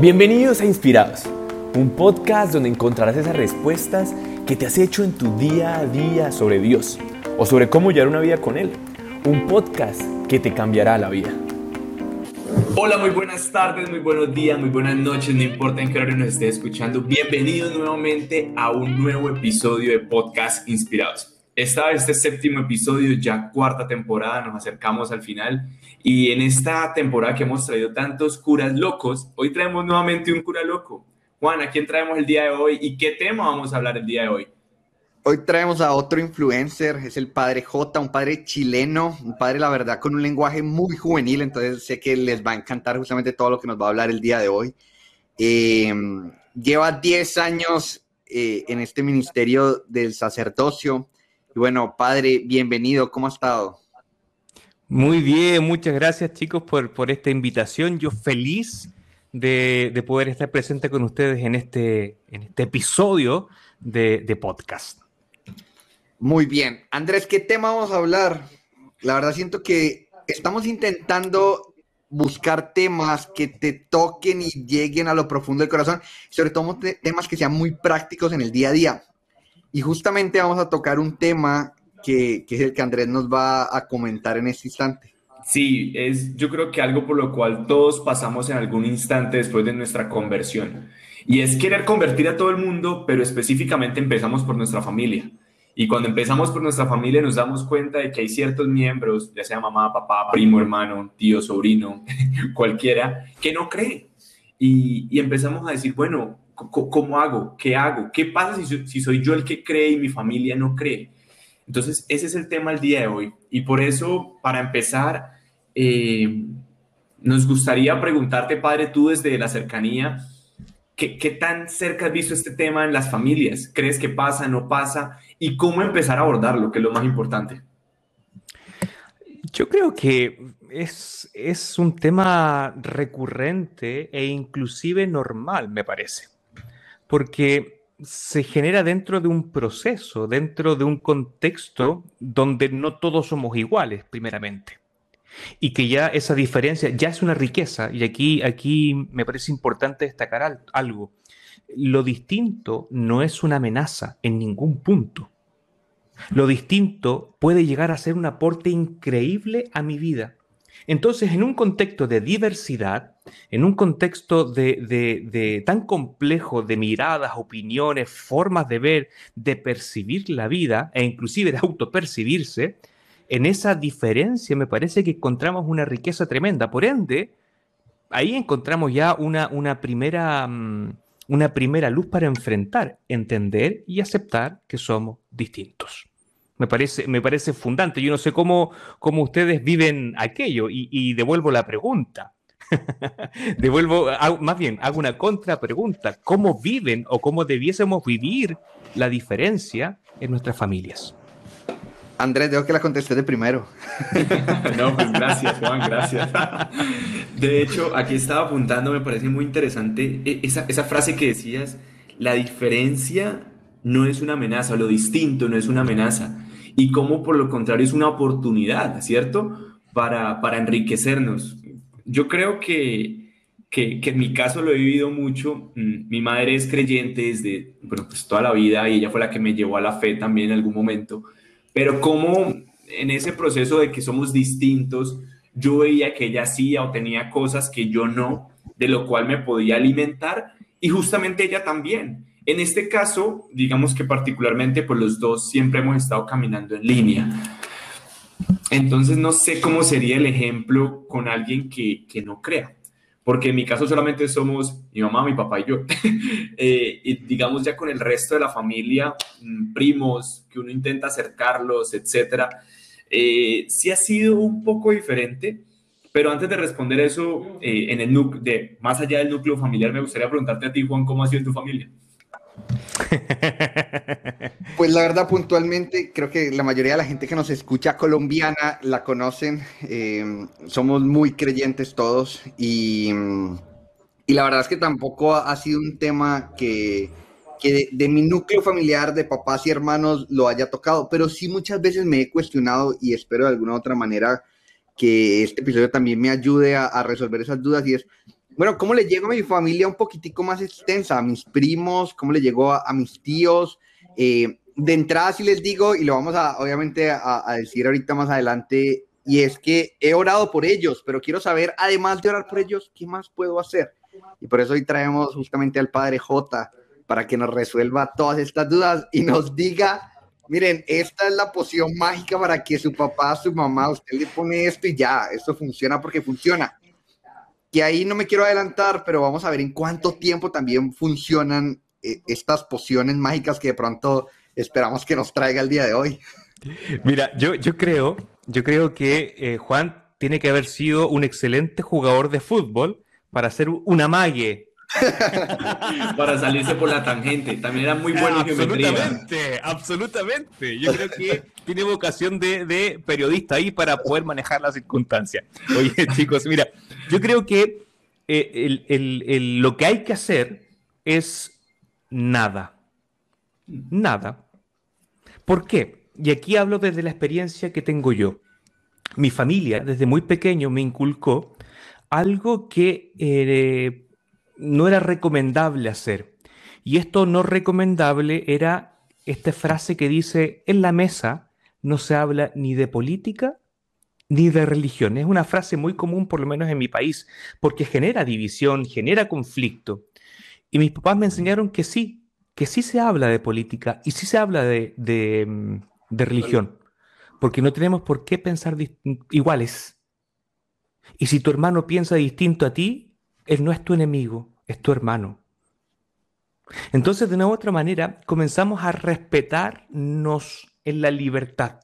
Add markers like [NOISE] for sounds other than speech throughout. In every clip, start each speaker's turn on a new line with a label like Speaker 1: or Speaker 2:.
Speaker 1: Bienvenidos a Inspirados, un podcast donde encontrarás esas respuestas que te has hecho en tu día a día sobre Dios o sobre cómo llevar una vida con Él. Un podcast que te cambiará la vida. Hola, muy buenas tardes, muy buenos días, muy buenas noches, no importa en qué hora nos estés escuchando. Bienvenidos nuevamente a un nuevo episodio de Podcast Inspirados. Esta este séptimo episodio, ya cuarta temporada, nos acercamos al final. Y en esta temporada que hemos traído tantos curas locos, hoy traemos nuevamente un cura loco. Juan, ¿a quién traemos el día de hoy y qué tema vamos a hablar el día de hoy?
Speaker 2: Hoy traemos a otro influencer, es el padre J, un padre chileno, un padre, la verdad, con un lenguaje muy juvenil, entonces sé que les va a encantar justamente todo lo que nos va a hablar el día de hoy. Eh, lleva 10 años eh, en este ministerio del sacerdocio, y bueno, padre, bienvenido, ¿cómo ha estado?
Speaker 3: Muy bien, muchas gracias chicos por, por esta invitación. Yo feliz de, de, poder estar presente con ustedes en este, en este episodio de, de, podcast.
Speaker 2: Muy bien. Andrés, ¿qué tema vamos a hablar? La verdad siento que estamos intentando buscar temas que te toquen y lleguen a lo profundo del corazón, sobre todo temas que sean muy prácticos en el día a día. Y justamente vamos a tocar un tema que, que, es el que Andrés nos va a comentar en este instante.
Speaker 1: Sí, es yo creo que algo por lo cual todos pasamos en algún instante después de nuestra conversión. Y es querer convertir a todo el mundo, pero específicamente empezamos por nuestra familia. Y cuando empezamos por nuestra familia nos damos cuenta de que hay ciertos miembros, ya sea mamá, papá, primo, hermano, tío, sobrino, [LAUGHS] cualquiera, que no creen. Y, y empezamos a decir, bueno, ¿Cómo hago? ¿Qué hago? ¿Qué pasa si, soy yo el que cree y mi familia no cree? Entonces, ese es el tema del día de hoy. Y por eso, para empezar, eh, nos gustaría preguntarte, Padre, tú desde la cercanía, ¿qué, ¿qué, tan cerca has visto este tema en las familias? ¿Crees que pasa, no pasa? ¿Y cómo empezar a abordarlo, que es lo más importante?
Speaker 3: Yo creo que es, es un tema recurrente e inclusive normal, me parece porque se genera dentro de un proceso, dentro de un contexto donde no todos somos iguales, primeramente. Y que ya esa diferencia ya es una riqueza, y aquí, aquí me parece importante destacar algo. Lo distinto no es una amenaza en ningún punto. Lo distinto puede llegar a ser un aporte increíble a mi vida. Entonces, en un contexto de diversidad, en un contexto de, tan complejo de miradas, opiniones, formas de ver, de percibir la vida e inclusive de autopercibirse, en esa diferencia me parece que encontramos una riqueza tremenda. Por ende, ahí encontramos ya una, una, primera, mm, una primera luz para enfrentar, entender y aceptar que somos distintos. Me parece, me parece fundante. Yo no sé cómo, cómo ustedes viven aquello y, devuelvo la pregunta. [LAUGHS] devuelvo, más bien, hago una contrapregunta. ¿Cómo viven o cómo debiésemos vivir la diferencia en nuestras familias?
Speaker 2: Andrés, dejo que la contesté de primero. [LAUGHS]
Speaker 1: no, pues gracias, Juan, gracias. De hecho, aquí estaba apuntando, me parece muy interesante e, esa, esa frase que decías, la diferencia no es una amenaza, lo distinto no es una amenaza y cómo por lo contrario es una oportunidad, ¿cierto? Para, para enriquecernos. Yo creo que, que, que, en mi caso lo he vivido mucho. Mm, mi madre es creyente desde bueno, pues toda la vida y ella fue la que me llevó a la fe también en algún momento. Pero cómo en ese proceso de que somos distintos, yo veía que ella hacía o tenía cosas que yo no, de lo cual me podía alimentar y justamente ella también. En este caso, digamos que particularmente, pues los dos siempre hemos estado caminando en línea. Entonces no sé cómo sería el ejemplo con alguien que, que no crea, porque en mi caso solamente somos mi mamá, mi papá y yo. [LAUGHS] eh, y digamos ya con el resto de la familia, mm, primos, que uno intenta acercarlos, etcétera, eh, sí ha sido un poco diferente. Pero antes de responder eso, eh, en el de más allá del núcleo familiar, me gustaría preguntarte a ti, Juan, ¿cómo ha sido tu familia? [LAUGHS]
Speaker 2: Pues la verdad, puntualmente, creo que la mayoría de la gente que nos escucha colombiana la conocen. Eh, somos muy creyentes todos y, y, la verdad es que tampoco ha sido un tema que, que de, mi núcleo familiar, de papás y hermanos, lo haya tocado, pero sí muchas veces me he cuestionado y espero de alguna otra manera que este episodio también me ayude a resolver esas dudas y es Bueno, ¿cómo le llego a mi familia un poquitico más extensa? A mis primos, ¿cómo le llegó a, mis tíos? Eh, de entrada sí les digo, y lo vamos a, obviamente, a, decir ahorita más adelante, y es que he orado por ellos, pero quiero saber, además de orar por ellos, ¿qué más puedo hacer? Y por eso hoy traemos justamente al Padre J para que nos resuelva todas estas dudas y nos diga, miren, esta es la poción mágica para que su papá, su mamá, usted le pone esto y ya, esto funciona porque funciona. Que ahí no me quiero adelantar, pero vamos a ver en cuánto tiempo también funcionan eh, estas pociones mágicas que de pronto esperamos que nos traiga el día de hoy.
Speaker 3: Mira, yo, yo creo, yo creo que eh, Juan tiene que haber sido un excelente jugador de fútbol para hacer una mague. [LAUGHS]
Speaker 1: para salirse por la tangente. También era muy bueno
Speaker 3: Absolutamente, absolutamente. Yo creo que tiene vocación de, periodista ahí para poder manejar las circunstancias. Oye, [LAUGHS] chicos, mira, yo creo que eh, lo que hay que hacer es nada. Nada. ¿Por qué? Y aquí hablo desde la experiencia que tengo yo. Mi familia, desde muy pequeño, me inculcó algo que eh, no era recomendable hacer. Y esto no recomendable era esta frase que dice, en la mesa no se habla ni de política ni de religión. Es una frase muy común, por lo menos en mi país, porque genera división, genera conflicto. Y mis papás me enseñaron que sí, que sí se habla de política y sí se habla de, mm, religión, porque no tenemos por qué pensar iguales. Y si tu hermano piensa distinto a ti, él no es tu enemigo, es tu hermano. Entonces, de una u otra manera, comenzamos a respetarnos en la libertad.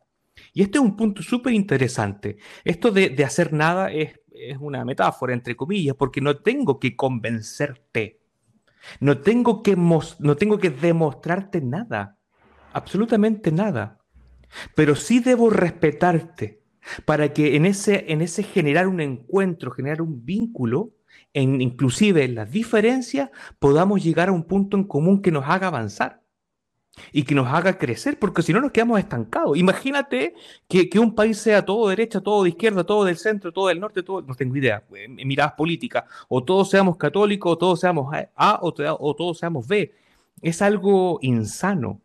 Speaker 3: Y este es un punto súper interesante. Esto de, hacer nada es, es, una metáfora, entre comillas, porque no tengo que convencerte. No tengo que, no tengo que demostrarte nada, absolutamente nada, pero sí debo respetarte para que en ese, en ese generar un encuentro, generar un vínculo, en, inclusive en las diferencias, podamos llegar a un punto en común que nos haga avanzar y que nos haga crecer, porque si no nos quedamos estancados. Imagínate que, un país sea todo derecha, todo de izquierda, todo del centro, todo del norte, todo, no tengo idea, eh, miradas políticas, o todos seamos católicos, o todos seamos A, o, todos seamos B. Es algo insano.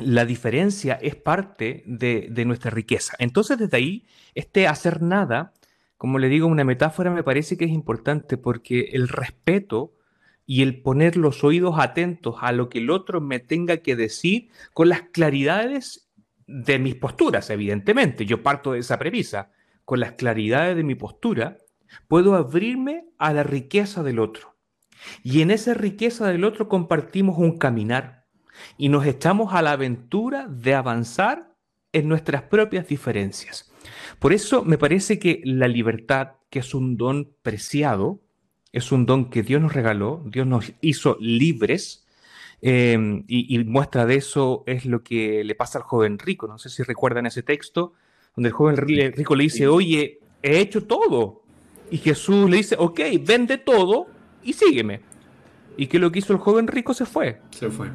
Speaker 3: La diferencia es parte de, de nuestra riqueza. Entonces, desde ahí, este hacer nada, como le digo, una metáfora me parece que es importante porque el respeto y el poner los oídos atentos a lo que el otro me tenga que decir con las claridades de mis posturas, evidentemente. Yo parto de esa premisa. Con las claridades de mi postura, puedo abrirme a la riqueza del otro. Y en esa riqueza del otro compartimos un caminar y nos echamos a la aventura de avanzar en nuestras propias diferencias. Por eso me parece que la libertad, que es un don preciado, es un don que Dios nos regaló, Dios nos hizo libres. Eh, y, muestra de eso es lo que le pasa al joven rico. No sé si recuerdan ese texto, donde el joven rico le dice, oye, he hecho todo. Y Jesús le dice, ok, vende todo y sígueme. ¿Y qué lo que hizo el joven rico? Se fue.
Speaker 1: Se fue.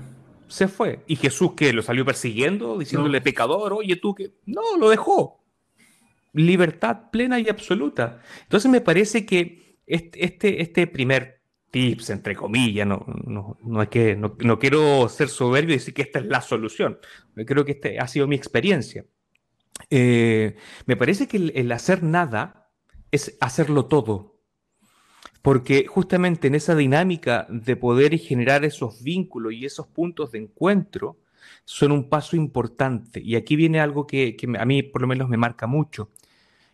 Speaker 3: Se fue. ¿Y Jesús que lo salió persiguiendo, diciéndole pecador, oye tú que... No, lo dejó. Libertad plena y absoluta. Entonces me parece que este, este, primer tips, entre comillas, no, no, que, no, quiero ser soberbio y decir que esta es la solución. Creo que este ha sido mi experiencia. Eh, me parece que el, hacer nada es hacerlo todo. Porque justamente en esa dinámica de poder generar esos vínculos y esos puntos de encuentro son un paso importante. Y aquí viene algo que a mí por lo menos me marca mucho.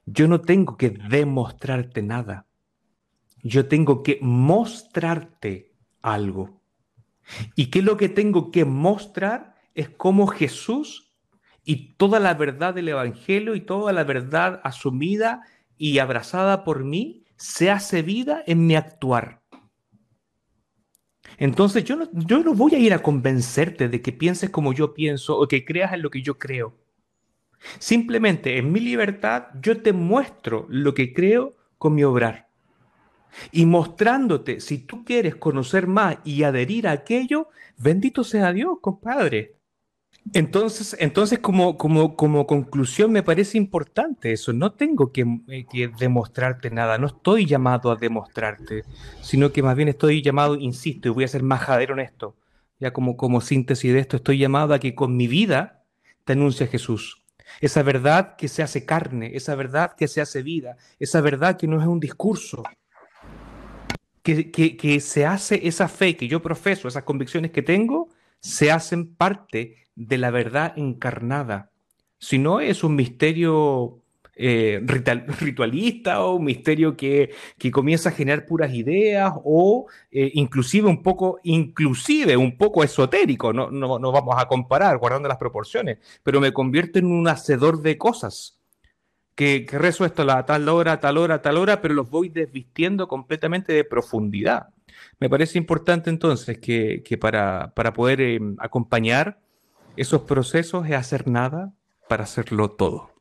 Speaker 3: Yo no tengo que demostrarte nada yo tengo que mostrarte algo. ¿Y qué es lo que tengo que mostrar? Es cómo Jesús y toda la verdad del Evangelio y toda la verdad asumida y abrazada por mí se hace vida en mi actuar. Entonces yo no, yo no voy a ir a convencerte de que pienses como yo pienso o que creas en lo que yo creo. Simplemente en mi libertad yo te muestro lo que creo con mi obrar y mostrándote, si tú quieres conocer más y adherir a aquello, bendito sea Dios, compadre. Entonces, entonces como, como, como conclusión me parece importante eso. No tengo que, eh, que, demostrarte nada, no estoy llamado a demostrarte, sino que más bien estoy llamado, insisto, y voy a ser majadero en esto, ya como, como síntesis de esto, estoy llamado a que con mi vida te anuncie Jesús. Esa verdad que se hace carne, esa verdad que se hace vida, esa verdad que no es un discurso, que, que, que se hace esa fe que yo profeso, esas convicciones que tengo, se hacen parte de la verdad encarnada. Si no es un misterio eh, [LAUGHS] ritualista o un misterio que, que, comienza a generar puras ideas o eh, inclusive un poco, inclusive un poco esotérico, no, no, no, vamos a comparar guardando las proporciones, pero me convierte en un hacedor de cosas. Que, que rezo esto a tal hora, tal hora, tal hora, pero los voy desvistiendo completamente de profundidad. Me parece importante entonces que, que para, para, poder eh, acompañar esos procesos es hacer nada para hacerlo todo.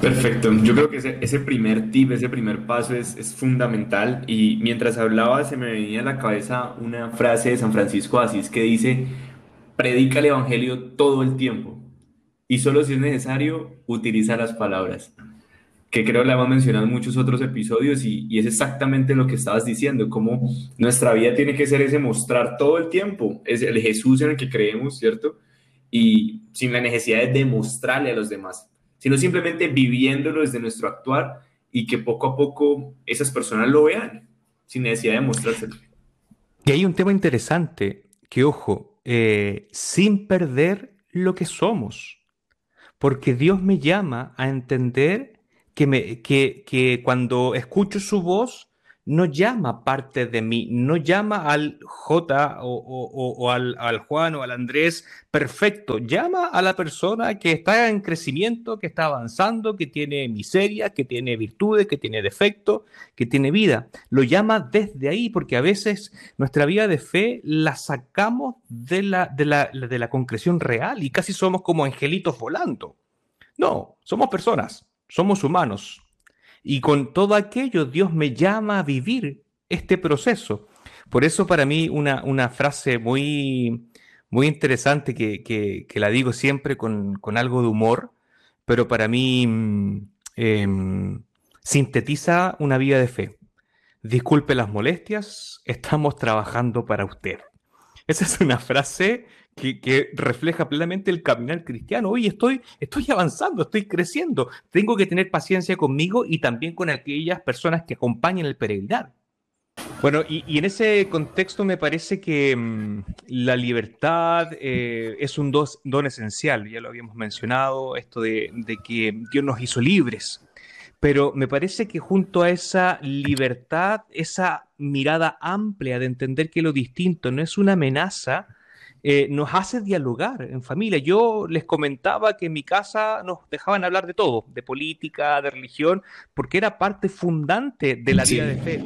Speaker 1: Perfecto, yo creo que ese, primer tip, ese primer paso es, es, fundamental y mientras hablaba se me venía a la cabeza una frase de San Francisco de Asís que dice, predica el Evangelio todo el tiempo y solo si es necesario utiliza las palabras que creo la hemos mencionado en muchos otros episodios y, y, es exactamente lo que estabas diciendo, como nuestra vida tiene que ser ese mostrar todo el tiempo, es el Jesús en el que creemos, ¿cierto? Y sin la necesidad de demostrarle a los demás, sino simplemente viviéndolo desde nuestro actuar y que poco a poco esas personas lo vean, sin necesidad de mostrárselo.
Speaker 3: Y hay un tema interesante, que ojo, eh, sin perder lo que somos, porque Dios me llama a entender que, me, que, que cuando escucho su voz, no llama parte de mí, no llama al J o, o, o al, al, Juan o al Andrés perfecto, llama a la persona que está en crecimiento, que está avanzando, que tiene miseria, que tiene virtudes, que tiene defectos, que tiene vida. Lo llama desde ahí porque a veces nuestra vida de fe la sacamos de la, de la, de la concreción real y casi somos como angelitos volando. No, somos personas somos humanos. Y con todo aquello Dios me llama a vivir este proceso. Por eso para mí una, una frase muy, muy interesante que, que, la digo siempre con, con, algo de humor, pero para mí eh, sintetiza una vida de fe. Disculpe las molestias, estamos trabajando para usted. Esa es una frase que, refleja plenamente el caminar cristiano. Oye, estoy, estoy avanzando, estoy creciendo. Tengo que tener paciencia conmigo y también con aquellas personas que acompañan el peregrinar. Bueno, y, en ese contexto me parece que mmm, la libertad eh, es un don esencial, ya lo habíamos mencionado, esto de, de, que Dios nos hizo libres, pero me parece que junto a esa libertad, esa mirada amplia de entender que lo distinto no es una amenaza, eh, nos hace dialogar en familia. Yo les comentaba que en mi casa nos dejaban hablar de todo, de política, de religión, porque era parte fundante de la vida de fe,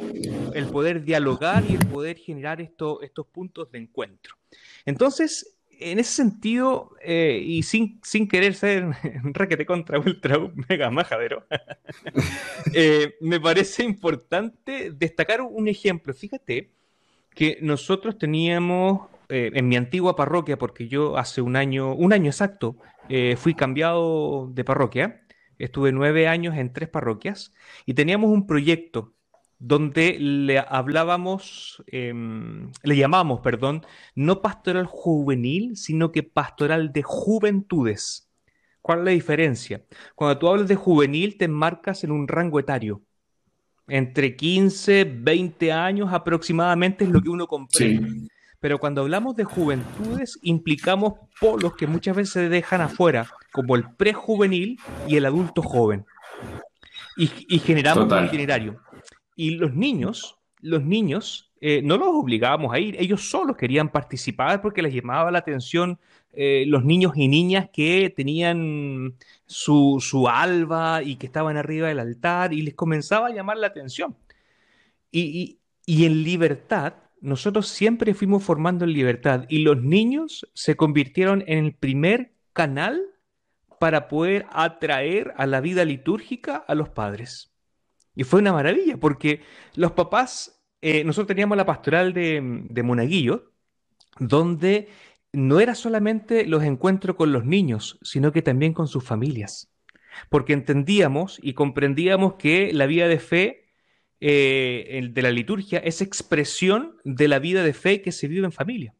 Speaker 3: el poder dialogar y el poder generar esto, estos puntos de encuentro. Entonces, en ese sentido, eh, y sin, sin querer ser [LAUGHS] raquete contra ultra mega majadero, [LAUGHS] eh, me parece importante destacar un ejemplo. Fíjate que nosotros teníamos eh, en mi antigua parroquia, porque yo hace un año, un año exacto, eh, fui cambiado de parroquia. Estuve nueve años en tres parroquias y teníamos un proyecto donde le hablábamos, eh, le llamamos, perdón, no pastoral juvenil, sino que pastoral de juventudes. ¿Cuál es la diferencia? Cuando tú hablas de juvenil, te enmarcas en un rango etario. Entre 15, 20 años aproximadamente es lo que uno comprende. Sí. Pero cuando hablamos de juventudes, implicamos polos que muchas veces se dejan afuera, como el prejuvenil y el adulto joven. Y, y generamos Total. un itinerario. Y los niños, los niños, eh, no los obligábamos a ir, ellos solos querían participar porque les llamaba la atención eh, los niños y niñas que tenían su, su, alba y que estaban arriba del altar y les comenzaba a llamar la atención. Y, y, y en libertad nosotros siempre fuimos formando en libertad y los niños se convirtieron en el primer canal para poder atraer a la vida litúrgica a los padres. Y fue una maravilla porque los papás, eh, nosotros teníamos la pastoral de, de Monaguillo, donde no era solamente los encuentros con los niños, sino que también con sus familias. Porque entendíamos y comprendíamos que la vida de fe eh, de la liturgia es expresión de la vida de fe que se vive en familia.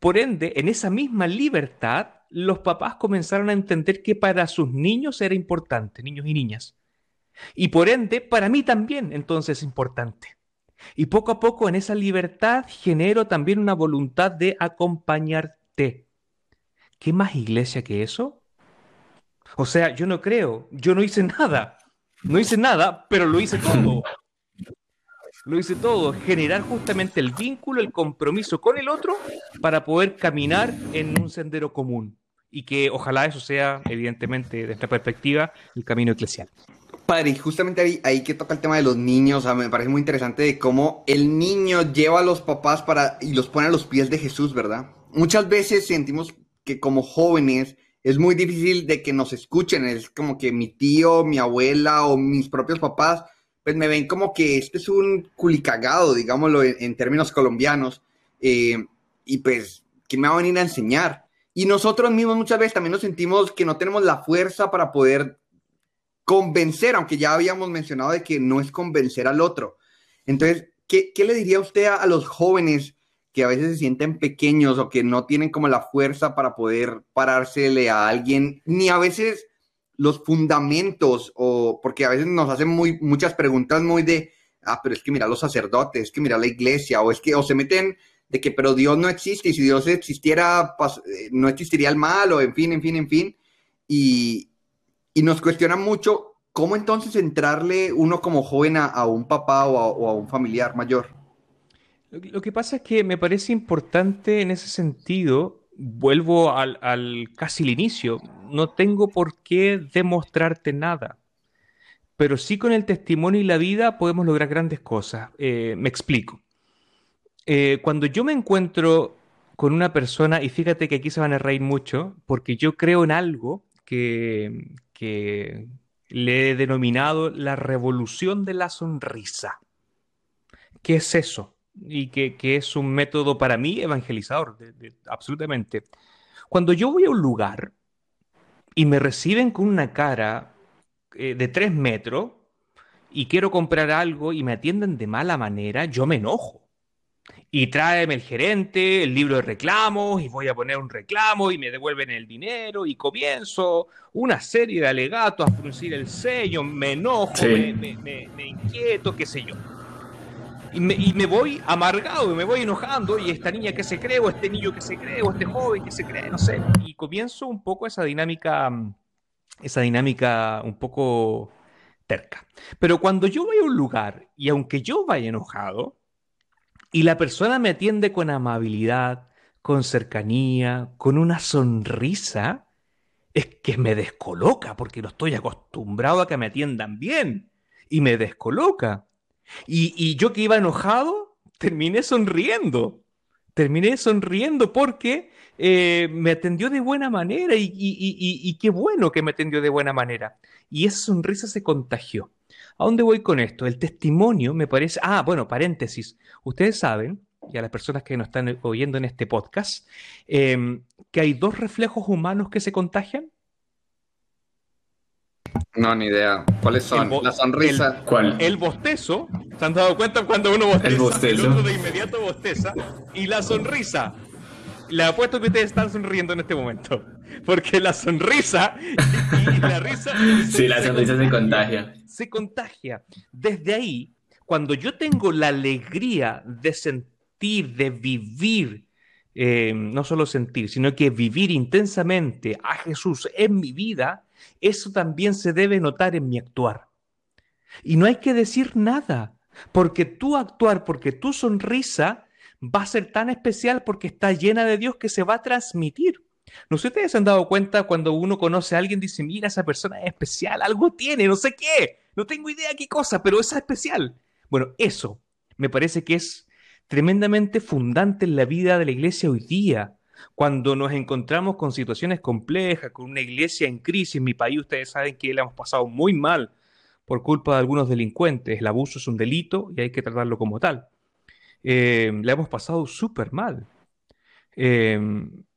Speaker 3: Por ende, en esa misma libertad, los papás comenzaron a entender que para sus niños era importante, niños y niñas. Y por ende, para mí también entonces es importante. Y poco a poco en esa libertad genero también una voluntad de acompañarte. ¿Qué más iglesia que eso? O sea, yo no creo, yo no hice nada. No hice nada, pero lo hice todo. Lo hice todo, generar justamente el vínculo, el compromiso con el otro para poder caminar en un sendero común. Y que ojalá eso sea, evidentemente, desde esta perspectiva, el camino eclesial.
Speaker 2: Padre, y justamente ahí, ahí que toca el tema de los niños, me parece muy interesante de cómo el niño lleva a los papás para y los pone a los pies de Jesús, ¿verdad? Muchas veces sentimos que como jóvenes es muy difícil de que nos escuchen, es como que mi tío, mi abuela o mis propios papás, pues me ven como que este es un culicagado, digámoslo en, términos colombianos, eh, y pues, ¿qué me va a venir a enseñar? Y nosotros mismos muchas veces también nos sentimos que no tenemos la fuerza para poder convencer, aunque ya habíamos mencionado de que no es convencer al otro. Entonces, ¿qué, le diría usted a, los jóvenes que a veces se sienten pequeños o que no tienen como la fuerza para poder parársele a alguien, ni a veces los fundamentos, o porque a veces nos hacen muy, muchas preguntas muy de, ah, pero es que mira los sacerdotes, es que mira la iglesia, o es que, o se meten de que, pero Dios no existe, y si Dios existiera, eh, no existiría el mal, o en fin, en fin, en fin. Y, y nos cuestiona mucho cómo entonces entrarle uno como joven a, un papá o a, un familiar mayor.
Speaker 3: Lo que pasa es que me parece importante en ese sentido, vuelvo al, casi el inicio, no tengo por qué demostrarte nada, pero sí con el testimonio y la vida podemos lograr grandes cosas. Eh, me explico. Eh, cuando yo me encuentro con una persona, y fíjate que aquí se van a reír mucho, porque yo creo en algo que, que le he denominado la revolución de la sonrisa. ¿Qué es eso? Y que, es un método para mí evangelizador, absolutamente. Cuando yo voy a un lugar y me reciben con una cara eh, de tres metros y quiero comprar algo y me atienden de mala manera, yo me enojo y tráeme el gerente, el libro de reclamos, y voy a poner un reclamo y me devuelven el dinero, y comienzo una serie de alegatos a fruncir el sello, me enojo, me, inquieto, qué sé yo. Y me, voy amargado, me voy enojando, y esta niña que se cree, o este niño que se cree, o este joven que se cree, no sé. Y comienzo un poco esa dinámica, esa dinámica un poco terca. Pero cuando yo voy a un lugar, y aunque yo vaya enojado, y la persona me atiende con amabilidad, con cercanía, con una sonrisa, es que me descoloca, porque no estoy acostumbrado a que me atiendan bien, y me descoloca. Y, yo que iba enojado, terminé sonriendo. Terminé sonriendo porque eh, me atendió de buena manera y, qué bueno que me atendió de buena manera. Y esa sonrisa se contagió. ¿A dónde voy con esto? El testimonio me parece... Ah, bueno, paréntesis. Ustedes saben, y a las personas que nos están oyendo en este podcast, em, que hay dos reflejos humanos que se contagian.
Speaker 2: No, ni idea. ¿Cuáles son? la sonrisa.
Speaker 3: El, ¿Cuál? El bostezo. ¿Se han dado cuenta cuando uno bosteza? El bostezo. El de inmediato bosteza. Y la sonrisa. Le apuesto que ustedes están sonriendo en este momento. [LAUGHS] Porque la sonrisa y, la risa. [LAUGHS]
Speaker 1: Sí, la sonrisa se contagia.
Speaker 3: Se contagia. Desde ahí, cuando yo tengo la alegría de sentir, de vivir, eh, no solo sentir, sino que vivir intensamente a Jesús en mi vida, eso también se debe notar en mi actuar. Y no hay que decir nada, porque tu actuar, porque tu sonrisa va a ser tan especial porque está llena de Dios que se va a transmitir. No sé ustedes han dado cuenta cuando uno conoce a alguien, dice, mira, esa persona es especial, algo tiene, no sé qué, no tengo idea qué cosa, pero es especial. Bueno, eso me parece que es tremendamente fundante en la vida de la iglesia hoy día. Cuando nos encontramos con situaciones complejas, con una iglesia en crisis, en mi país ustedes saben que la hemos pasado muy mal por culpa de algunos delincuentes. El abuso es un delito y hay que tratarlo como tal. Eh, la hemos pasado súper mal. Eh,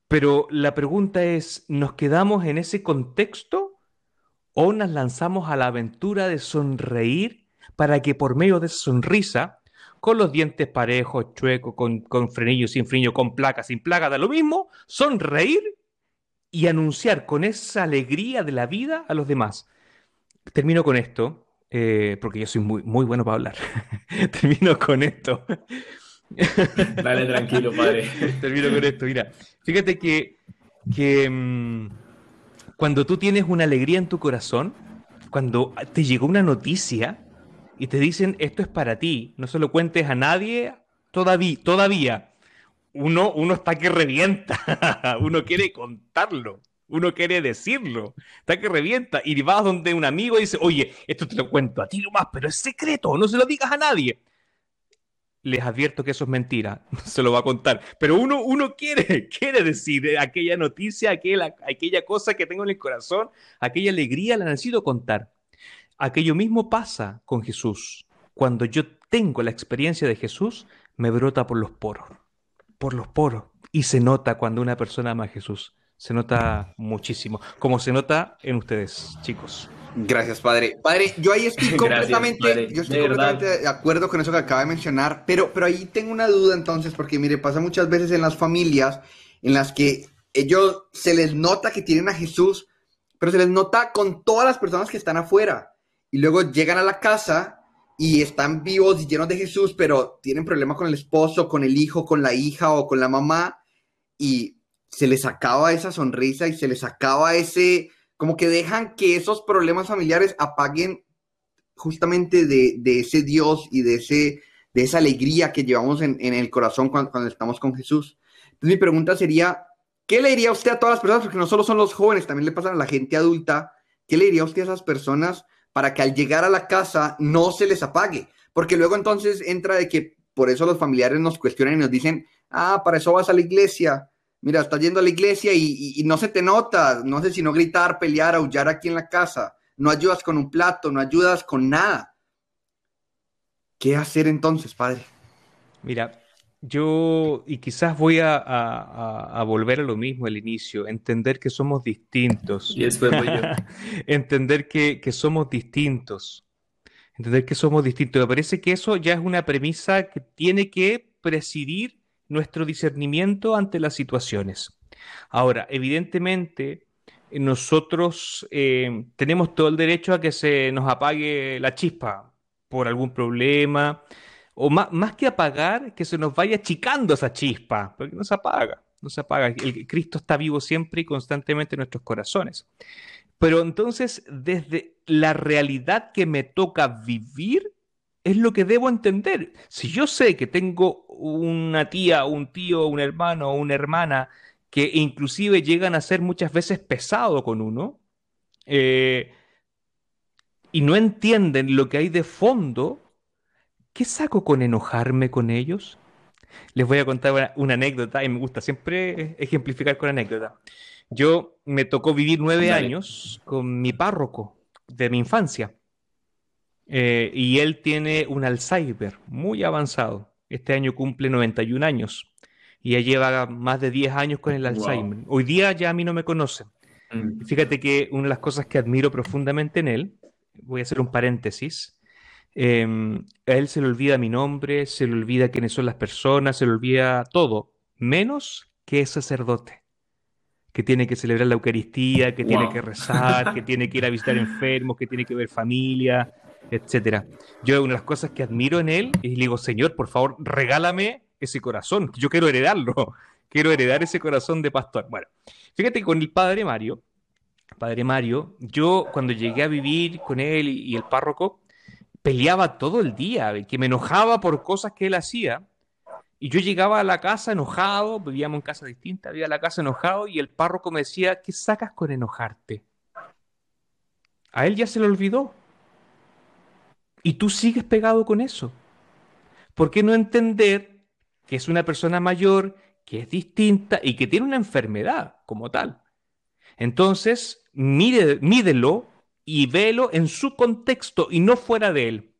Speaker 3: Pero la pregunta es, ¿nos quedamos en ese contexto o nos lanzamos a la aventura de sonreír para que por medio de esa sonrisa, con los dientes parejos, chuecos, con, con frenillo, sin frenillo, con placa, sin placa, da lo mismo, sonreír y anunciar con esa alegría de la vida a los demás? Termino con esto, eh, porque yo soy muy, muy bueno para hablar. [LAUGHS] Termino con esto. [LAUGHS]
Speaker 1: Dale, tranquilo, padre. [LAUGHS]
Speaker 3: Termino con esto. Mira, fíjate que, que mm, cuando tú tienes una alegría en tu corazón, cuando te llegó una noticia y te dicen esto es para ti, no se lo cuentes a nadie todavía, todavía. Uno, uno está que revienta, [LAUGHS] uno quiere contarlo. Uno quiere decirlo, está que revienta y vas donde un amigo y dice, oye, esto te lo cuento a ti nomás, pero es secreto, no se lo digas a nadie les advierto que eso es mentira, [LAUGHS] se lo va a contar. Pero uno, uno quiere, [LAUGHS] quiere decir aquella noticia, aquella, aquella cosa que tengo en el corazón, aquella alegría, la necesito contar. Aquello mismo pasa con Jesús. Cuando yo tengo la experiencia de Jesús, me brota por los poros, por los poros. Y se nota cuando una persona ama a Jesús. Se nota muchísimo, como se nota en ustedes, chicos.
Speaker 2: Gracias, padre. Padre, yo ahí estoy [LAUGHS] completamente, yo estoy de completamente de acuerdo con eso que acaba de mencionar, pero, pero ahí tengo una duda entonces, porque mire, pasa muchas veces en las familias en las que ellos se les nota que tienen a Jesús, pero se les nota con todas las personas que están afuera. Y luego llegan a la casa y están vivos y llenos de Jesús, pero tienen problemas con el esposo, con el hijo, con la hija o con la mamá, y se les acaba esa sonrisa y se les acaba ese como que dejan que esos problemas familiares apaguen justamente de, ese Dios y de, ese, de esa alegría que llevamos en, el corazón cuando, estamos con Jesús. Entonces mi pregunta sería, ¿qué le diría usted a todas las personas? Porque no solo son los jóvenes, también le pasa a la gente adulta. ¿Qué le diría usted a esas personas para que al llegar a la casa no se les apague? Porque luego entonces entra de que por eso los familiares nos cuestionan y nos dicen, ah, para eso vas a la iglesia, mira, estás yendo a la iglesia y, no se te nota, no sé si no gritar, pelear, aullar aquí en la casa, no ayudas con un plato, no ayudas con nada. ¿Qué hacer entonces, padre?
Speaker 3: Mira, yo, y quizás voy a, volver a lo mismo al inicio, entender que somos distintos.
Speaker 1: Y voy yo. [LAUGHS]
Speaker 3: entender que, que somos distintos. Entender que somos distintos. Me parece que eso ya es una premisa que tiene que presidir nuestro discernimiento ante las situaciones. Ahora, evidentemente, nosotros eh, tenemos todo el derecho a que se nos apague la chispa por algún problema, o más, más que apagar, que se nos vaya achicando esa chispa, porque no se apaga, no se apaga. El Cristo está vivo siempre y constantemente en nuestros corazones. Pero entonces, desde la realidad que me toca vivir, es lo que debo entender. Si yo sé que tengo una tía, un tío, un hermano una hermana que inclusive llegan a ser muchas veces pesado con uno, eh, y no entienden lo que hay de fondo, ¿qué saco con enojarme con ellos? Les voy a contar una, anécdota y me gusta siempre ejemplificar con anécdota. Yo me tocó vivir nueve años con mi párroco de mi infancia. Eh, y él tiene un Alzheimer muy avanzado. Este año cumple 91 años y ya lleva más de 10 años con el Alzheimer. Hoy día ya a mí no me conoce. Mm. Fíjate que una de las cosas que admiro profundamente en él, voy a hacer un paréntesis, em, a él se le olvida mi nombre, se le olvida quiénes son las personas, se le olvida todo, menos que es sacerdote que tiene que celebrar la Eucaristía, que tiene que rezar, que [LAUGHS] tiene que ir a visitar enfermos, que tiene que ver familia, etcétera. Yo una de las cosas que admiro en él y le digo, Señor, por favor, regálame ese corazón, yo quiero heredarlo, [LAUGHS] quiero heredar ese corazón de pastor. Bueno, fíjate que con el padre Mario, padre Mario, yo cuando llegué a vivir con él y, el párroco, peleaba todo el día, que me enojaba por cosas que él hacía. Y yo llegaba a la casa enojado, vivíamos en casa distinta, vivía a la casa enojado y el párroco me decía, ¿qué sacas con enojarte? A él ya se le olvidó. Y tú sigues pegado con eso. ¿Por qué no entender que es una persona mayor, que es distinta y que tiene una enfermedad como tal? Entonces, mídelo y velo en su contexto y no fuera de él.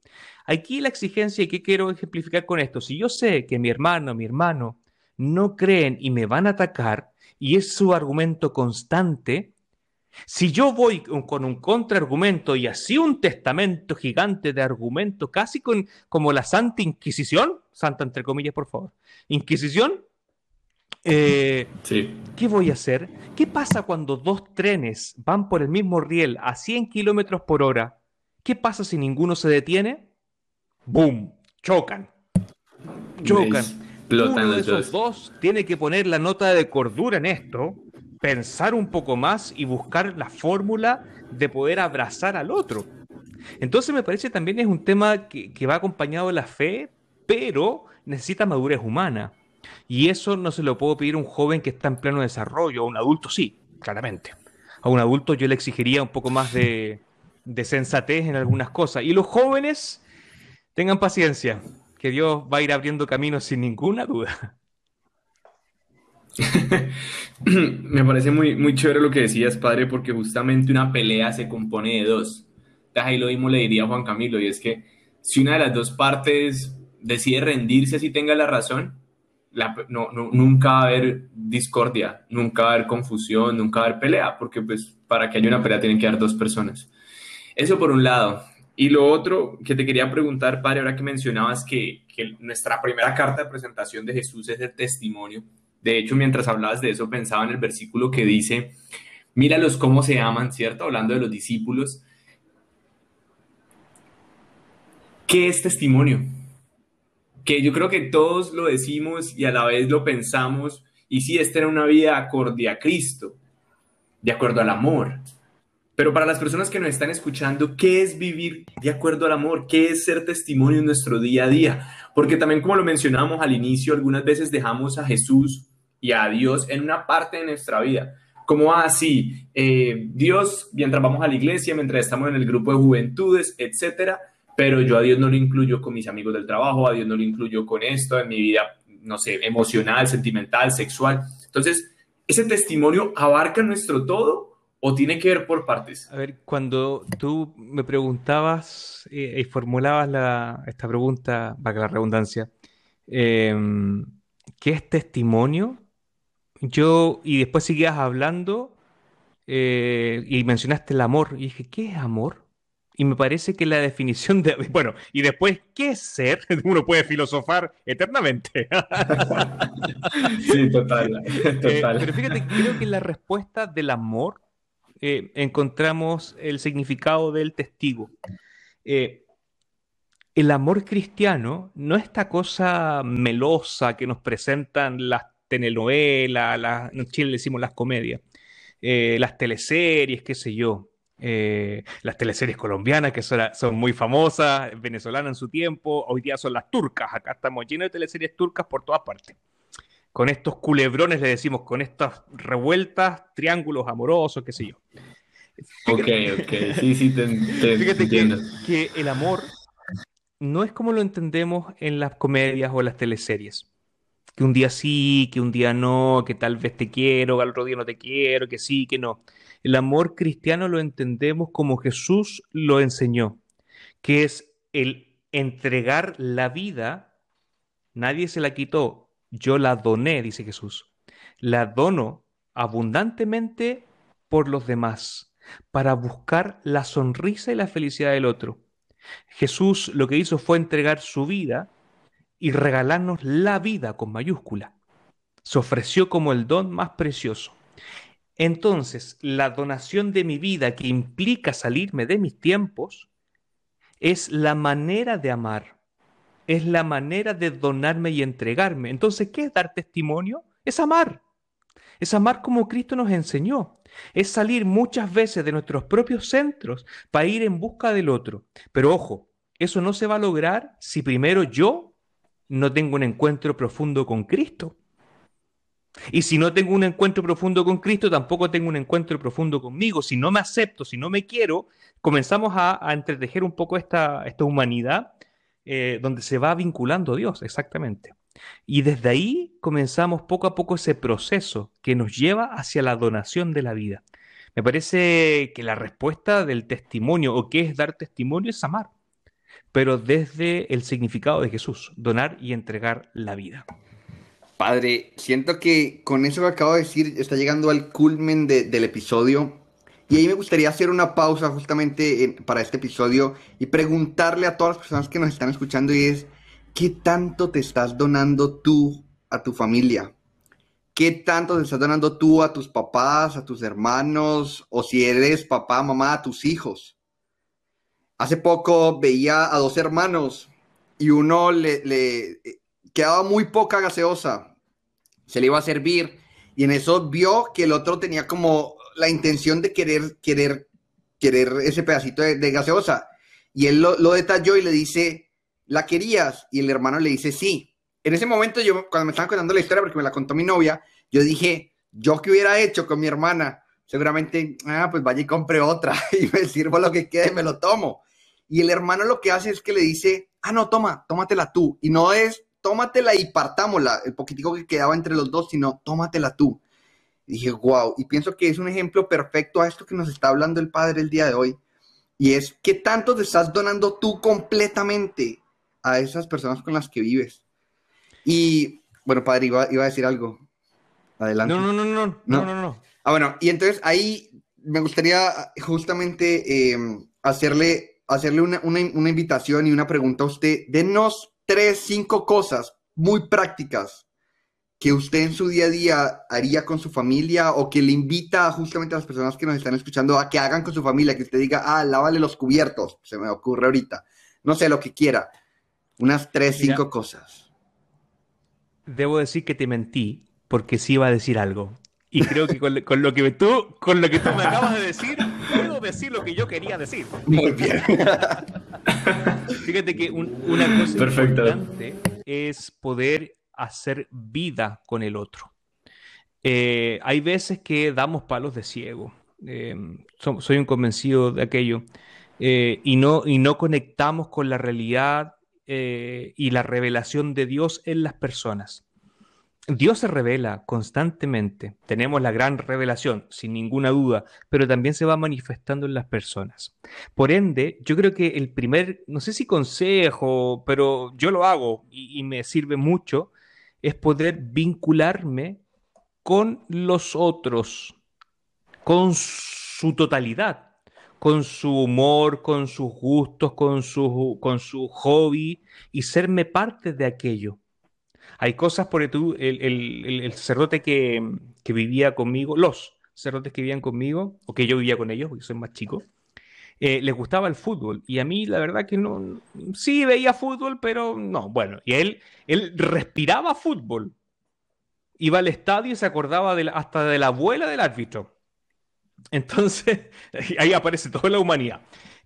Speaker 3: Aquí la exigencia y que quiero ejemplificar con esto, si yo sé que mi hermano, mi hermano, no creen y me van a atacar, y es su argumento constante, si yo voy con un contraargumento y así un testamento gigante de argumento, casi con, como la Santa Inquisición, Santa entre comillas, por favor, Inquisición, eh, ¿qué voy a hacer? ¿Qué pasa cuando dos trenes van por el mismo riel a 100 kilómetros por hora? ¿Qué pasa si ninguno se detiene? ¡Boom! Chocan. Chocan. Uno de esos dos tiene que poner la nota de cordura en esto pensar un poco más y buscar la fórmula de poder abrazar al otro. Entonces me parece también es un tema que, va acompañado de la fe, pero necesita madurez humana. Y eso no se lo puedo pedir a un joven que está en pleno desarrollo, a un adulto sí, claramente. A un adulto yo le exigiría un poco más de, sensatez en algunas cosas. Y los jóvenes, tengan paciencia, que Dios va a ir abriendo caminos sin ninguna duda. [LAUGHS]
Speaker 1: Me parece muy, muy chévere lo que decías, padre, porque justamente una pelea se compone de dos. Ahí lo mismo le diría a Juan Camilo, y es que si una de las dos partes decide rendirse así tenga la razón, no, nunca va a haber discordia, nunca va a haber confusión, nunca va a haber pelea, porque pues para que haya una pelea tienen que haber dos personas. Eso por un lado. Y lo otro que te quería preguntar, padre, ahora que mencionabas que, que nuestra primera carta de presentación de Jesús es el testimonio, de hecho, mientras hablabas de eso, pensaba en el versículo que dice, míralos cómo se aman, ¿cierto? Hablando de los discípulos. ¿Qué es testimonio? Que yo creo que todos lo decimos y a la vez lo pensamos, y sí, esta era una vida acorde a Cristo, de acuerdo al amor. Pero para las personas que nos están escuchando, ¿qué es vivir de acuerdo al amor? ¿Qué es ser testimonio en nuestro día a día? Porque también como lo mencionamos al inicio, algunas veces dejamos a Jesús y a Dios en una parte de nuestra vida. Como así, eh, Dios, mientras vamos a la iglesia, mientras estamos en el grupo de juventudes, etcétera, pero yo a Dios no lo incluyo con mis amigos del trabajo, a Dios no lo incluyo con esto, en mi vida, no sé, emocional, sentimental, sexual. Entonces, ¿ese testimonio abarca nuestro todo o tiene que ver por partes?
Speaker 3: A ver, cuando tú me preguntabas eh, y formulabas esta pregunta, para la redundancia, em, ¿qué es testimonio? Yo, y después seguías hablando eh, y mencionaste el amor. Y dije, ¿qué es amor? Y me parece que la definición de. [LAUGHS] Bueno, y después, ¿qué es ser? [LAUGHS] Uno puede filosofar eternamente.
Speaker 1: sí, total. [LAUGHS] Eh, total.
Speaker 3: pero fíjate, creo que en la respuesta del amor eh, encontramos el significado del testigo. el amor cristiano no es esta cosa melosa que nos presentan las telenovela, en Chile le decimos las comedias, eh, las teleseries, qué sé yo, eh, las teleseries colombianas que son, son, muy famosas, venezolanas en su tiempo, hoy día son las turcas, acá estamos llenos de teleseries turcas por todas partes. Con estos culebrones le decimos, con estas revueltas, triángulos amorosos, qué sé yo.
Speaker 1: ok, ok, sí, sí, te, [LAUGHS] fíjate
Speaker 3: que el amor no es como lo entendemos en las comedias o las teleseries que un día sí, que un día no, que tal vez te quiero, al otro día no te quiero, que sí, que no. El amor cristiano lo entendemos como Jesús lo enseñó, que es el entregar la vida, nadie se la quitó, yo la doné, dice Jesús. La dono abundantemente por los demás, para buscar la sonrisa y la felicidad del otro. Jesús lo que hizo fue entregar su vida y regalarnos la vida con mayúscula. Se ofreció como el don más precioso. Entonces, la donación de mi vida que implica salirme de mis tiempos es la manera de amar, es la manera de donarme y entregarme. Entonces, ¿qué es dar testimonio? Es amar. Es amar como Cristo nos enseñó. Es salir muchas veces de nuestros propios centros para ir en busca del otro. Pero ojo, eso no se va a lograr si primero yo no tengo un encuentro profundo con Cristo. Y si no tengo un encuentro profundo con Cristo, tampoco tengo un encuentro profundo conmigo. Si no me acepto, si no me quiero, comenzamos a, a entretejer un poco esta, humanidad eh, donde se va vinculando a Dios, exactamente. Y desde ahí comenzamos poco a poco ese proceso que nos lleva hacia la donación de la vida. Me parece que la respuesta del testimonio o qué es dar testimonio es amar pero desde el significado de Jesús, donar y entregar la vida.
Speaker 2: Padre, siento que con eso que acabo de decir está llegando al culmen de- del episodio. Y ahí me gustaría hacer una pausa justamente en- para este episodio y preguntarle a todas las personas que nos están escuchando y es, ¿qué tanto te estás donando tú a tu familia? ¿Qué tanto te estás donando tú a tus papás, a tus hermanos, o si eres papá, mamá, a tus hijos? Hace poco veía a dos hermanos y uno le, eh, quedaba muy poca gaseosa, se le iba a servir y en eso vio que el otro tenía como la intención de querer, querer, querer ese pedacito de, gaseosa y él lo, lo detalló y le dice, ¿la querías? Y el hermano le dice, sí. En ese momento yo, cuando me estaban contando la historia, porque me la contó mi novia, yo dije, ¿yo qué hubiera hecho con mi hermana? Seguramente, ah, pues vaya y compre otra [LAUGHS] y me sirvo lo que quede, me lo tomo. Y el hermano lo que hace es que le dice, ah, no, toma, tómatela tú. Y no es, tómatela y partámosla, el poquitico que quedaba entre los dos, sino, tómatela tú. Y dije, wow, y pienso que es un ejemplo perfecto a esto que nos está hablando el Padre el día de hoy. Y es, ¿qué tanto te estás donando tú completamente a esas personas con las que vives? Y, bueno, Padre, iba, iba a decir algo. Adelante.
Speaker 3: No, no, no, no, no,
Speaker 2: No.
Speaker 3: no, no.
Speaker 2: Ah, bueno, y entonces ahí me gustaría justamente eh, hacerle, hacerle una, una- una invitación y una pregunta a usted. Denos tres, cinco cosas muy prácticas que usted en su día a día haría con su familia o que le invita justamente a las personas que nos están escuchando a que hagan con su familia, que usted diga, ah, lávale los cubiertos, se me ocurre ahorita. No sé, lo que quiera. Unas tres,
Speaker 3: Mira.
Speaker 2: cinco cosas.
Speaker 3: Debo decir que te mentí porque sí iba a decir algo. Y creo que con, con lo que tú, con lo que tú me acabas de decir, puedo decir lo que yo quería decir.
Speaker 2: Muy bien. [LAUGHS] [LAUGHS]
Speaker 3: Fíjate que un- una cosa
Speaker 1: Perfecto.
Speaker 3: importante es poder hacer vida con el otro. Eh, hay veces que damos palos de ciego. Eh, so- soy un convencido de aquello. Eh, y, no, y no conectamos con la realidad eh, y la revelación de Dios en las personas. Dios se revela constantemente. Tenemos la gran revelación, sin ninguna duda, pero también se va manifestando en las personas. Por ende, yo creo que el primer, no sé si consejo, pero yo lo hago y, me sirve mucho, es poder vincularme con los otros, con su totalidad, con su humor, con sus gustos, con su, con su hobby y serme parte de aquello. Hay cosas, por el, el- el- sacerdote que, vivía conmigo, los sacerdotes que vivían conmigo, o que yo vivía con ellos, porque soy más chico, eh, les gustaba el fútbol. Y a mí, la verdad que no, sí veía fútbol, pero no, bueno, y él, él respiraba fútbol. Iba al estadio y se acordaba hasta de la abuela del árbitro. Entonces, [LAUGHS] ahí aparece toda la humanidad.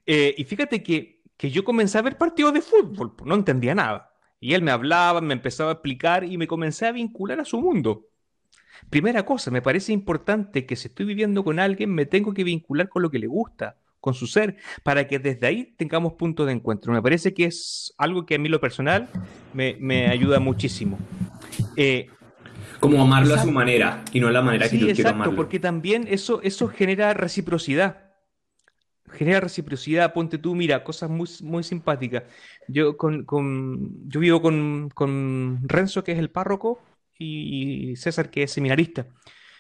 Speaker 3: Eh, y fíjate que, que yo comencé a ver partidos de fútbol, pues, no entendía nada. Y él me hablaba, me empezaba a explicar y me comencé a vincular a su mundo. Primera cosa, me parece importante que si estoy viviendo con alguien, me tengo que vincular con lo que le gusta, con su ser, para que desde ahí tengamos puntos de encuentro. Me parece que es algo que a mí lo personal me, me ayuda muchísimo. Eh,
Speaker 1: Como amarlo a su manera y no a la manera que
Speaker 3: Sí,
Speaker 1: yo quiero
Speaker 3: exacto,
Speaker 1: amarlo.
Speaker 3: porque también eso, eso genera reciprocidad. Genera reciprocidad, ponte tú, mira, cosas muy, muy simpáticas. Yo, con, con- yo vivo con, con Renzo, que es el párroco, y César, que es seminarista.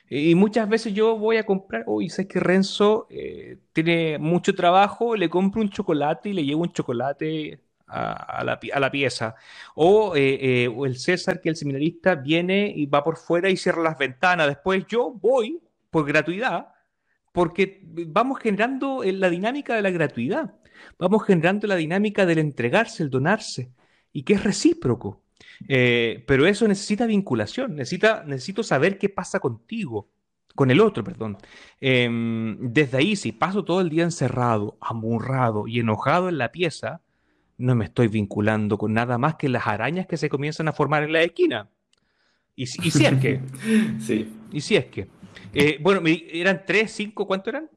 Speaker 3: Y muchas veces yo voy a comprar, uy, sabes que Renzo eh, tiene mucho trabajo, le compro un chocolate y le llevo un chocolate a, la, a la pieza. O, eh, eh, o el César, que es el seminarista, viene y va por fuera y cierra las ventanas. Después yo voy por gratuidad, porque vamos generando eh, la dinámica de la gratuidad. Vamos generando la dinámica del entregarse, el donarse, y que es recíproco. Eh, pero eso necesita vinculación, necesita, necesito saber qué pasa contigo, con el otro, perdón. Em, desde ahí, si paso todo el día encerrado, amurrado y enojado en la pieza, no me estoy vinculando con nada más que las arañas que se comienzan a formar en la esquina. Y, y si es que, [LAUGHS]
Speaker 1: Sí.
Speaker 3: y si es que. Eh, bueno, eran tres, cinco, ¿cuánto eran?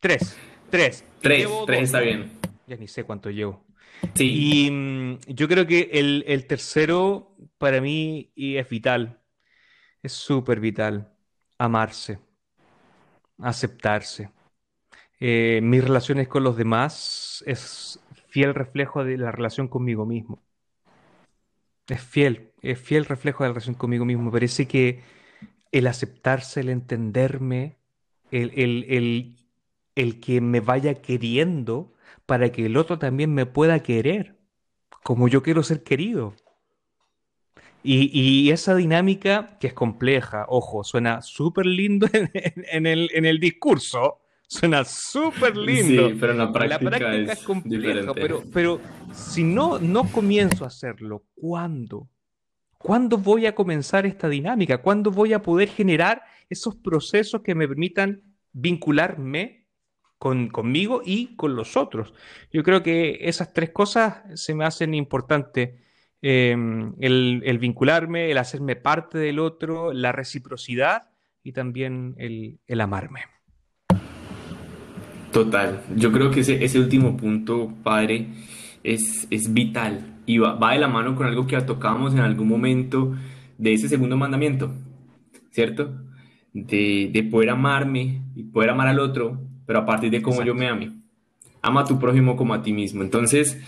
Speaker 3: Tres, tres.
Speaker 1: Tres, tres
Speaker 3: dos.
Speaker 1: está bien.
Speaker 3: Ya ni sé cuánto llevo.
Speaker 1: Sí.
Speaker 3: Y mm, yo creo que el, el tercero para mí es vital. Es súper vital. Amarse, aceptarse. Eh, mis relaciones con los demás es fiel reflejo de la relación conmigo mismo. Es fiel. es fiel reflejo de la relación conmigo mismo. Me parece que el aceptarse, el entenderme, el, el, que me vaya queriendo para que el otro también me pueda querer, como yo quiero ser querido. Y, esa dinámica, que es compleja, ojo, suena súper lindo [LAUGHS] en, el, en el discurso, Suena súper lindo.
Speaker 1: Sí, pero en la práctica, es, compleja.
Speaker 3: Pero, pero si no, no comienzo a hacerlo, ¿cuándo? ¿Cuándo voy a comenzar esta dinámica? ¿Cuándo voy a poder generar esos procesos que me permitan vincularme con, conmigo y con los otros? Yo creo que esas tres cosas se me hacen importantes. Em, el, vincularme, el hacerme parte del otro, la reciprocidad y también el, el amarme.
Speaker 1: Total, yo creo que ese, ese último punto, padre, es, es vital y va, va, de la mano con algo que tocamos en algún momento de ese segundo mandamiento, ¿cierto? De, de poder amarme y poder amar al otro, pero a partir de cómo yo me ame. Ama a tu prójimo como a ti mismo. Entonces,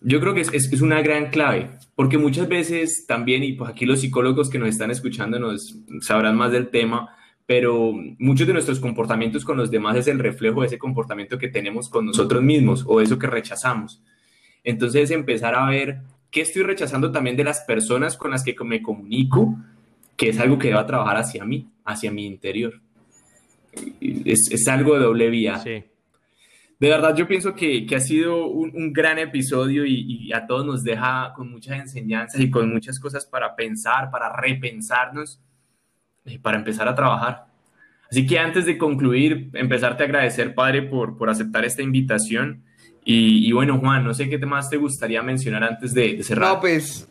Speaker 1: yo creo que es, es, es, una gran clave, porque muchas veces también, y pues aquí los psicólogos que nos están escuchando nos sabrán más del tema, pero muchos de nuestros comportamientos con los demás es el reflejo de ese comportamiento que tenemos con nosotros mismos o eso que rechazamos. Entonces, empezar a ver qué estoy rechazando también de las personas con las que me comunico, que es algo que deba trabajar hacia mí, hacia mi interior. Es, es algo de doble vía. Sí. De verdad, yo pienso que, que ha sido un, un gran episodio y, y, a todos nos deja con muchas enseñanzas y con muchas cosas para pensar, para repensarnos eh, para empezar a trabajar. Así que antes de concluir, empezarte a agradecer, Padre, por, por aceptar esta invitación. Y, bueno, Juan, no sé qué más te gustaría mencionar antes de, cerrar.
Speaker 2: No, pues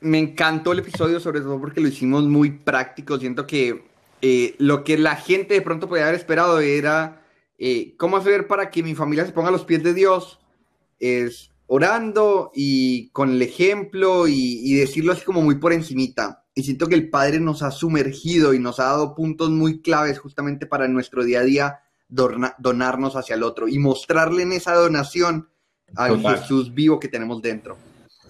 Speaker 2: me encantó el episodio, sobre todo porque lo hicimos muy práctico. Siento que eh, lo que la gente de pronto podía haber esperado era eh, cómo hacer para que mi familia se ponga a los pies de Dios. Es orando y con el ejemplo y, y decirlo así como muy por encimita. Y siento que el Padre nos ha sumergido y nos ha dado puntos muy claves justamente para nuestro día a día donarnos hacia el otro y mostrarle en esa donación al Jesús vivo que tenemos dentro.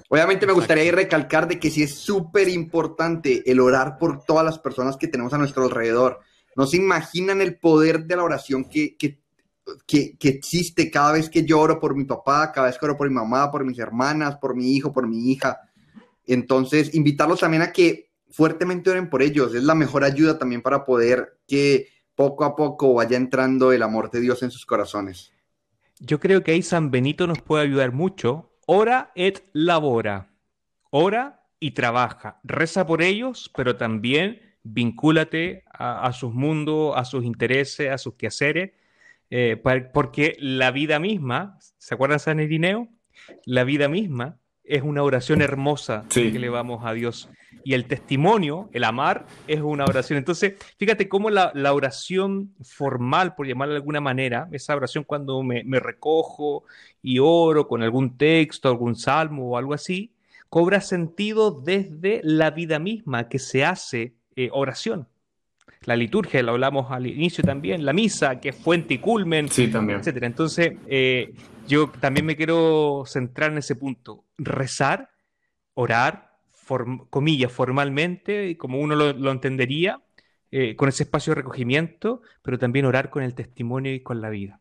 Speaker 2: Obviamente me gustaría recalcar de que sí es súper importante el orar por todas las personas que tenemos a nuestro alrededor. No se imaginan el poder de la oración que, que, que, que, existe cada vez que yo oro por mi papá, cada vez que oro por mi mamá, por mis hermanas, por mi hijo, por mi hija. Entonces, invitarlos también a que fuertemente oren por ellos. Es la mejor ayuda también para poder que poco a poco vaya entrando el amor de Dios en sus corazones.
Speaker 3: Yo creo que ahí San Benito nos puede ayudar mucho. Ora et labora. Ora y trabaja. Reza por ellos, pero también vincúlate a, sus mundos, a sus intereses, a sus quehaceres, eh, porque la vida misma, ¿se acuerdan San Irineo? La vida misma es una oración hermosa que le vamos a Dios. Y el testimonio, el amar, es una oración. Entonces, fíjate cómo la, oración formal, por llamarla de alguna manera, esa oración cuando me, recojo y oro con algún texto, algún salmo o algo así, cobra sentido desde la vida misma que se hace eh, oración. La liturgia, lo hablamos al inicio también, la misa, que es fuente y culmen,
Speaker 1: sí, también.
Speaker 3: etcétera. Entonces, eh, yo también me quiero centrar en ese punto. Rezar, orar, comillas, formalmente, como uno lo, entendería, eh, con ese espacio de recogimiento, pero también orar con el testimonio y con la vida.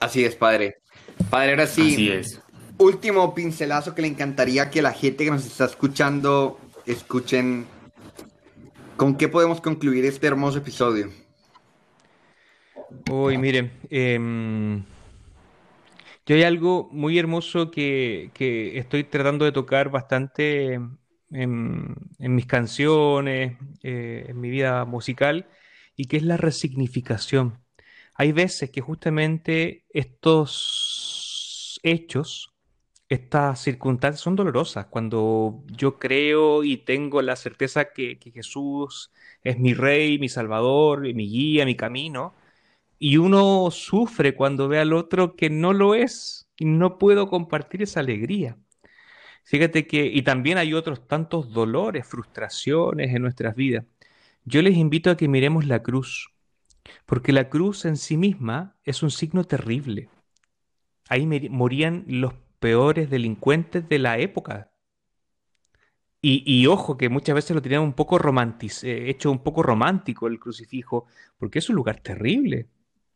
Speaker 2: Así es, padre. Padre, ahora sí.
Speaker 1: Así es.
Speaker 2: Último pincelazo que le encantaría que la gente que nos está escuchando escuchen. ¿Con qué podemos concluir este hermoso episodio?
Speaker 3: Uy, miren, eh, yo hay algo muy hermoso que, estoy tratando de tocar bastante en, mis canciones, eh, en mi vida musical, y que es la resignificación. Hay veces que justamente estos hechos, estas circunstancias son dolorosas. Cuando yo creo y tengo la certeza que, que Jesús es mi rey, mi salvador, mi guía, mi camino, y uno sufre cuando ve al otro que no lo es y no puedo compartir esa alegría. Fíjate que, y también hay otros tantos dolores, frustraciones en nuestras vidas. Yo les invito a que miremos la cruz, porque la cruz en sí misma es un signo terrible. Ahí morían los peores delincuentes de la época. Y, ojo, que muchas veces lo tenían un poco eh, hecho un poco romántico el crucifijo, porque es un lugar terrible.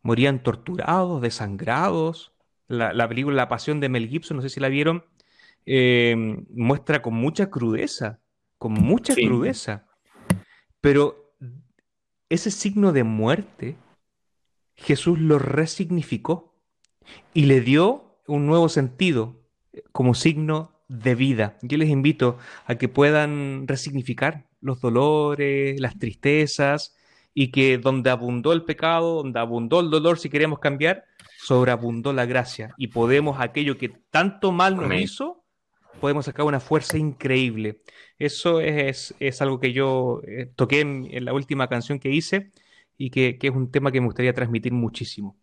Speaker 3: Morían torturados, desangrados. La, película La Pasión de Mel Gibson, no sé si la vieron, eh, muestra con mucha crudeza, con mucha crudeza. Pero ese signo de muerte, Jesús lo resignificó y le dio un nuevo sentido eh, como signo de vida. Yo les invito a que puedan resignificar los dolores, las tristezas, y que donde abundó el pecado, donde abundó el dolor, si queremos cambiar, sobreabundó la gracia. Y podemos aquello que tanto mal nos hizo, podemos sacar una fuerza increíble. Eso es, algo que yo eh, toqué en, la última canción que hice y que es un tema que me gustaría transmitir muchísimo.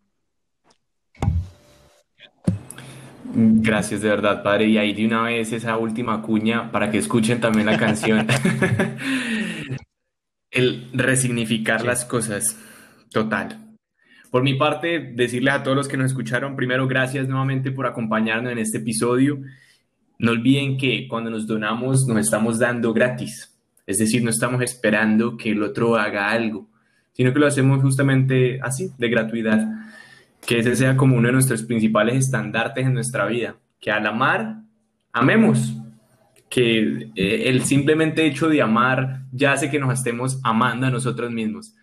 Speaker 1: Gracias de verdad, padre. Y ahí de una vez esa última cuña para que escuchen también la canción. [LAUGHS] El resignificar las cosas. Total. Por mi parte, decirles a todos los que nos escucharon, primero, gracias nuevamente por acompañarnos en este episodio. No olviden que cuando nos donamos nos estamos dando gratis. Es decir, no estamos esperando que el otro haga algo, sino que lo hacemos justamente así, de gratuidad que ese sea como uno de nuestros principales estandartes en nuestra vida, que al amar, amemos, que eh, el simplemente hecho de amar ya hace que nos estemos amando a nosotros mismos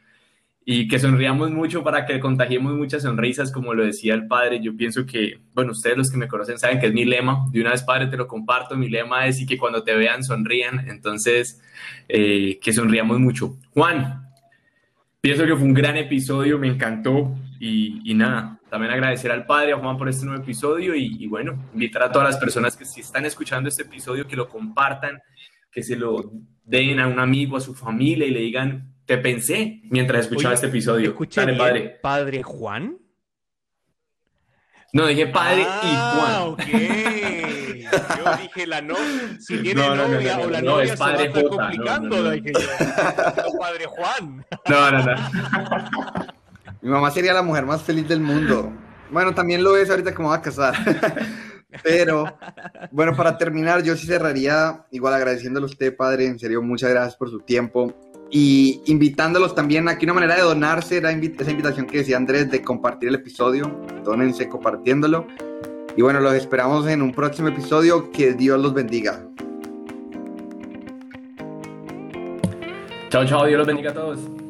Speaker 1: y que sonriamos mucho para que contagiemos muchas sonrisas, como lo decía el padre. Yo pienso que, bueno, ustedes los que me conocen saben que es mi lema. De una vez, padre, te lo comparto. Mi lema es y que cuando te vean sonrían. Entonces, eh, que sonriamos mucho. Juan, pienso que fue un gran episodio, me encantó. Y, nada, también agradecer al padre, a Juan por este nuevo episodio y, bueno, invitar a todas las personas que si están escuchando este episodio que lo compartan, que se lo den a un amigo, a su familia y le digan, te pensé mientras escuchaba este episodio.
Speaker 3: Dale, padre. ¿Padre Juan?
Speaker 1: No, dije padre y
Speaker 3: ah,
Speaker 1: Juan.
Speaker 3: ok. [LAUGHS] Yo dije la no, si tiene novia o la novia
Speaker 1: es padre
Speaker 3: se va a estar complicando, dije yo. [LAUGHS] padre Juan.
Speaker 1: No, no, no. [LAUGHS]
Speaker 2: Mi mamá sería la mujer más feliz del mundo. Bueno, también lo es ahorita que me a casar. [LAUGHS] Pero, bueno, para terminar, yo sí cerraría igual agradeciéndole a usted, padre. En serio, muchas gracias por su tiempo. Y invitándolos también, aquí una manera de donarse era esa invitación que decía Andrés de compartir el episodio. Dónense compartiéndolo. Y bueno, los esperamos en un próximo episodio. Que Dios los bendiga.
Speaker 1: Chao, chao. Dios los bendiga a todos.